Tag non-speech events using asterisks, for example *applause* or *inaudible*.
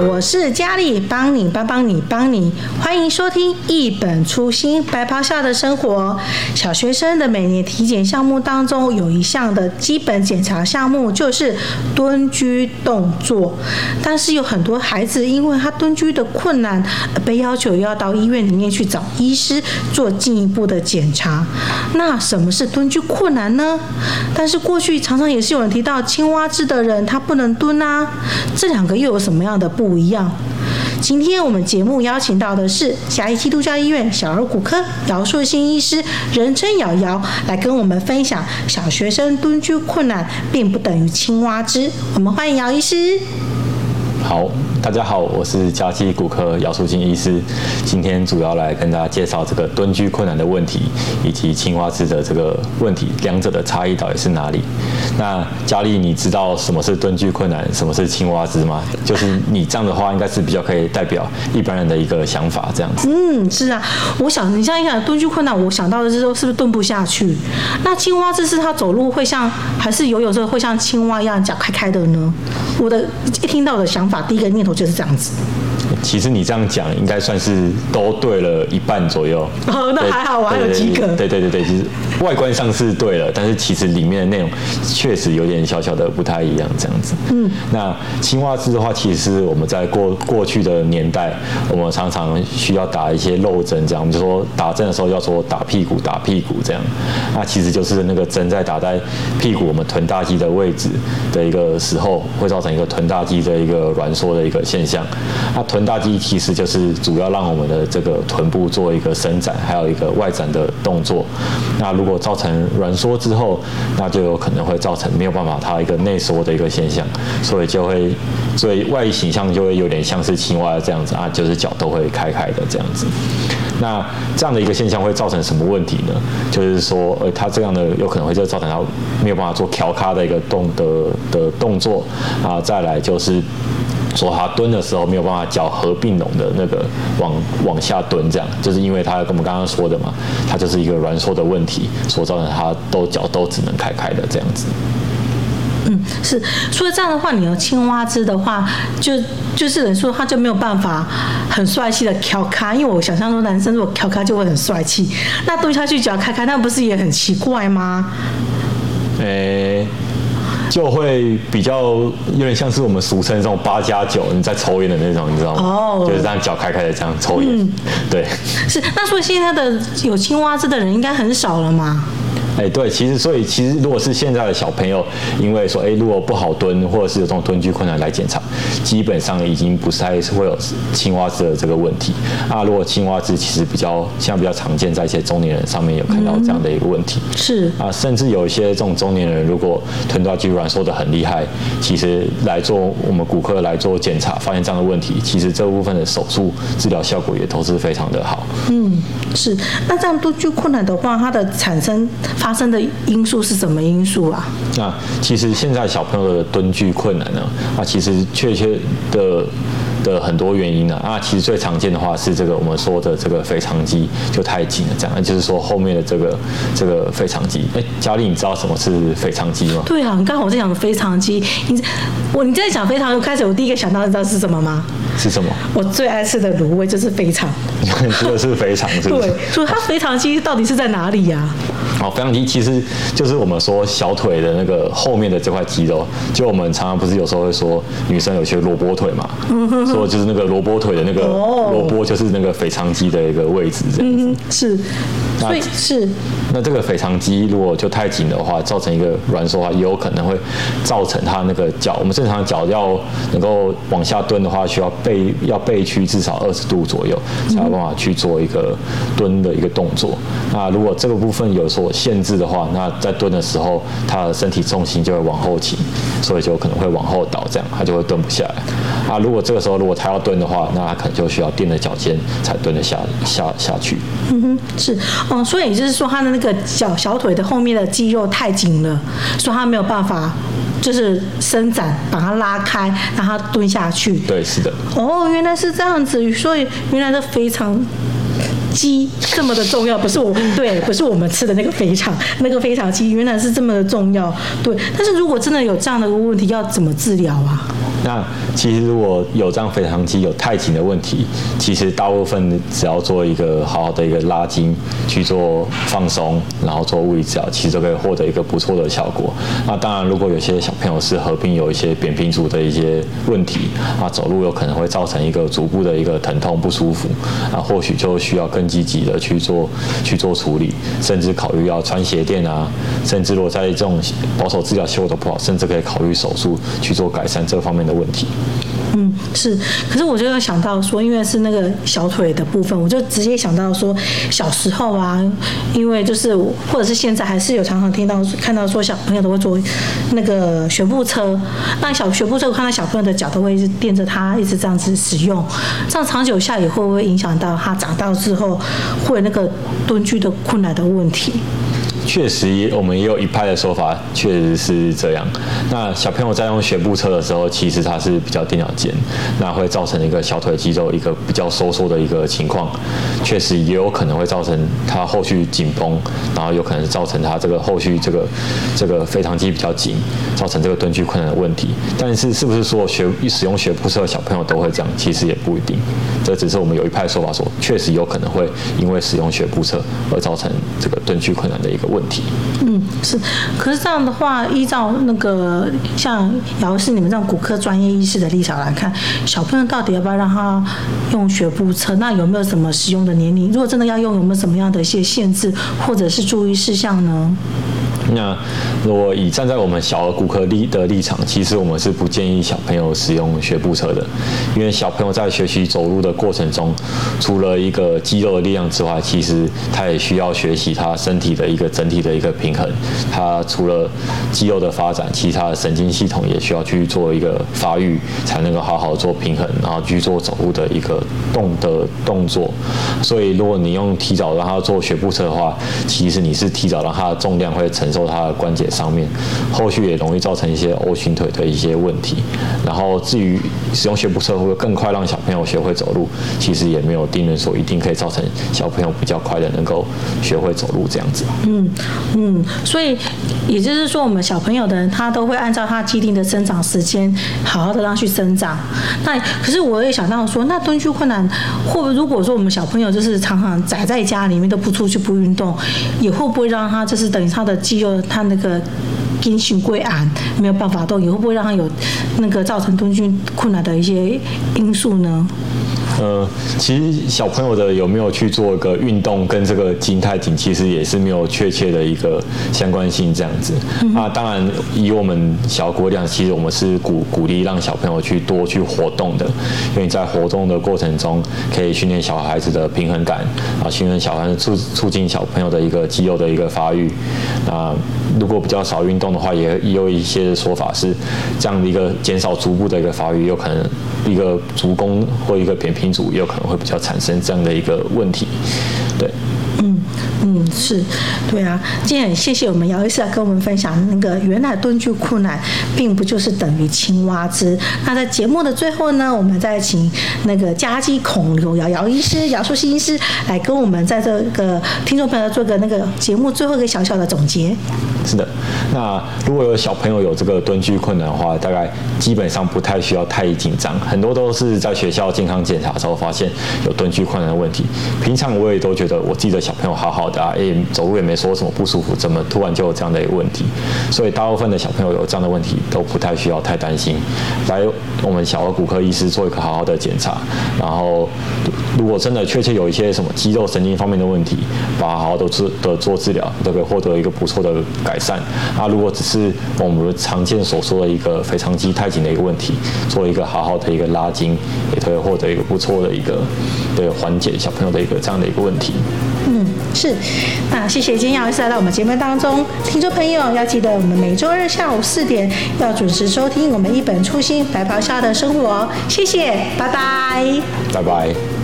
Wow. 我是佳丽，帮你帮帮你帮你，欢迎收听一本初心白袍下的生活。小学生的每年体检项目当中，有一项的基本检查项目就是蹲居动作，但是有很多孩子因为他蹲居的困难，被要求要到医院里面去找医师做进一步的检查。那什么是蹲居困难呢？但是过去常常也是有人提到青蛙姿的人他不能蹲啊，这两个又有什么样的不一样？今天我们节目邀请到的是嘉义基督教医院小儿骨科姚树新医师，人称姚姚，来跟我们分享小学生蹲居困难并不等于青蛙姿。我们欢迎姚医师。好，大家好，我是嘉基骨科姚树兴医师，今天主要来跟大家介绍这个蹲居困难的问题，以及青蛙姿的这个问题，两者的差异到底是哪里？那佳丽，你知道什么是蹲踞困难，什么是青蛙姿吗？就是你这样的话，应该是比较可以代表一般人的一个想法，这样子。嗯，是啊，我想你像一讲蹲踞困难，我想到的是说是不是蹲不下去？那青蛙姿是他走路会像，还是游泳时候会像青蛙一样脚开开的呢？我的一听到的想法，第一个念头就是这样子。其实你这样讲，应该算是都对了一半左右。哦，那还好，我还有几个。对对对对，就是外观上是对了，但是其实里面的内容确实有点小小的不太一样，这样子。嗯。那青蛙姿的话，其实是我们在过过去的年代，我们常常需要打一些漏针，这样我们就说打针的时候要说打屁股，打屁股这样。那其实就是那个针在打在屁股我们臀大肌的位置的一个时候，会造成一个臀大肌的一个挛缩的一个现象。那臀大肌其实就是主要让我们的这个臀部做一个伸展，还有一个外展的动作。那如果果造成软缩之后，那就有可能会造成没有办法它一个内缩的一个现象，所以就会所以外形象就会有点像是青蛙这样子啊，就是脚都会开开的这样子。那这样的一个现象会造成什么问题呢？就是说，呃，它这样的有可能会就造成它没有办法做调咖的一个动的的动作啊。再来就是。说他蹲的时候没有办法脚合并拢的那个往往下蹲，这样就是因为他跟我们刚刚说的嘛，他就是一个软缩的问题，所造成他都脚都只能开开的这样子。嗯，是。所以这样的话，你有青蛙姿的话，就就是人说他就没有办法很帅气的翘脚，因为我想象中男生如果翘脚就会很帅气，那蹲下去脚开开，那不是也很奇怪吗？诶、欸。就会比较有点像是我们俗称这种八加九，你在抽烟的那种，你知道吗？哦，oh. 就是这样脚开开的这样抽烟，嗯、对。是，那所以现在的有青蛙痣的人应该很少了吗？哎，对，其实所以其实如果是现在的小朋友，因为说哎，如果不好蹲，或者是有这种蹲居困难来检查，基本上已经不是太会有青蛙姿的这个问题啊。如果青蛙姿其实比较现在比较常见，在一些中年人上面有看到这样的一个问题，嗯、是啊，甚至有一些这种中年人，如果臀大肌软缩的很厉害，其实来做我们骨科来做检查，发现这样的问题，其实这部分的手术治疗效果也都是非常的好。嗯，是。那这样蹲居困难的话，它的产生发生的因素是什么因素啊？那其实现在小朋友的蹲踞困难呢，啊，其实确切的。的很多原因呢啊，其实最常见的话是这个我们说的这个腓肠肌就太紧了，这样就是说后面的这个这个腓肠肌。哎，佳丽，你知道什么是腓肠肌吗？对啊，你刚好我在讲腓肠肌，你我你在讲腓肠，开始我第一个想到的知道是什么吗？是什么？我最爱吃的卤味就是肥肠。*laughs* 这个是肥肠，是不是？对，所以它肥肠肌到底是在哪里呀、啊？哦，腓肠肌其实就是我们说小腿的那个后面的这块肌肉，就我们常常不是有时候会说女生有些萝卜腿嘛，说就是那个萝卜腿的那个萝卜就是那个腓肠肌的一个位置这样子。是，所以是。那这个腓肠肌如果就太紧的话，造成一个挛缩的话，也有可能会造成它那个脚，我们正常脚要能够往下蹲的话，需要背要背屈至少二十度左右，才有办法去做一个蹲的一个动作。那如果这个部分有所限制的话，那在蹲的时候，他的身体重心就会往后倾，所以就可能会往后倒，这样他就会蹲不下来。啊，如果这个时候如果他要蹲的话，那他可能就需要垫着脚尖才蹲得下下下去。嗯哼，是，哦，所以也就是说他的那个脚小腿的后面的肌肉太紧了，所以他没有办法就是伸展，把它拉开，让他蹲下去。对，是的。哦，原来是这样子，所以原来是非常。肌这么的重要，不是我 *laughs* 对，不是我们吃的那个肥肠，那个肥肠鸡原来是这么的重要，对。但是如果真的有这样的一个问题，要怎么治疗啊？那其实如果有这样腓肠肌有太紧的问题，其实大部分只要做一个好好的一个拉筋去做放松，然后做物理治疗，其实都可以获得一个不错的效果。那当然，如果有些小朋友是合并有一些扁平足的一些问题，啊，走路有可能会造成一个足部的一个疼痛不舒服，啊，或许就需要更积极的去做去做处理，甚至考虑要穿鞋垫啊，甚至如果在这种保守治疗效果都不好，甚至可以考虑手术去做改善这方面的问题。嗯，是，可是我就有想到说，因为是那个小腿的部分，我就直接想到说，小时候啊，因为就是或者是现在还是有常常听到看到说小朋友都会坐那个学步车，那小学步车我看到小朋友的脚都会一直垫着他一直这样子使用，这样长久下也会不会影响到他长大之后会那个蹲踞的困难的问题？确实，我们也有一派的说法，确实是这样。那小朋友在用学步车的时候，其实他是比较垫脚尖，那会造成一个小腿肌肉一个比较收缩的一个情况。确实也有可能会造成他后续紧绷，然后有可能造成他这个后续这个这个腓肠肌比较紧，造成这个蹲踞困难的问题。但是是不是说学使用学步车的小朋友都会这样？其实也不一定。这只是我们有一派说法说，确实有可能会因为使用学步车而造成这个蹲踞困难的一个问。嗯，是，可是这样的话，依照那个像姚医师你们这种骨科专业医师的立场来看，小朋友到底要不要让他用学步车？那有没有什么使用的年龄？如果真的要用，有没有什么样的一些限制或者是注意事项呢？那如果以站在我们小儿骨科立的立场，其实我们是不建议小朋友使用学步车的，因为小朋友在学习走路的过程中，除了一个肌肉的力量之外，其实他也需要学习他身体的一个整体的一个平衡。他除了肌肉的发展，其他的神经系统也需要去做一个发育，才能够好好做平衡，然后去做走路的一个动的动作。所以，如果你用提早让他做学步车的话，其实你是提早让他的重量会承受。他的关节上面，后续也容易造成一些 O 型腿的一些问题。然后至于使用学步车会不会更快让小朋友学会走路，其实也没有定论说一定可以造成小朋友比较快的能够学会走路这样子。嗯嗯，所以也就是说，我们小朋友的人他都会按照他既定的生长时间，好好的让去生长。那可是我也想到说，那蹲踞困难，会不会如果说我们小朋友就是常常宅在家里面都不出去不运动，也会不会让他就是等于他的肌肉？他那个筋性归案没有办法动，也会不会让他有那个造成蹲踞困难的一些因素呢？呃，其实小朋友的有没有去做一个运动，跟这个筋太紧，其实也是没有确切的一个相关性这样子。嗯、那当然，以我们小国量，其实我们是鼓鼓励让小朋友去多去活动的，因为在活动的过程中，可以训练小孩子的平衡感，啊，训练小孩子促促进小朋友的一个肌肉的一个发育。那如果比较少运动的话，也也有一些说法是这样的一个减少足部的一个发育，有可能一个足弓或一个扁平足也有可能会比较产生这样的一个问题，对。嗯，是，对啊，今天谢谢我们姚医师来跟我们分享那个原来蹲踞困难并不就是等于青蛙姿。那在节目的最后呢，我们再请那个家鸡孔刘姚姚医师、姚树新医师来跟我们在这个听众朋友做个那个节目最后一个小小的总结。是的，那如果有小朋友有这个蹲踞困难的话，大概基本上不太需要太紧张，很多都是在学校健康检查的时候发现有蹲踞困难的问题。平常我也都觉得我自己的小朋友好好的啊，哎，走路也没说什么不舒服，怎么突然就有这样的一个问题？所以大部分的小朋友有这样的问题都不太需要太担心，来我们小儿骨科医师做一个好好的检查，然后如果真的确切有一些什么肌肉神经方面的问题，把它好好的做的做治疗，都可以获得一个不错的改善。那如果只是我们常见所说的一个腓肠肌太紧的一个问题，做一个好好的一个拉筋，也可以获得一个不错的一个对缓解小朋友的一个这样的一个问题。嗯，是。那谢谢今天姚医师来到我们节目当中，听众朋友要记得我们每周日下午四点要准时收听我们一本初心白袍下的生活。谢谢，拜拜，拜拜。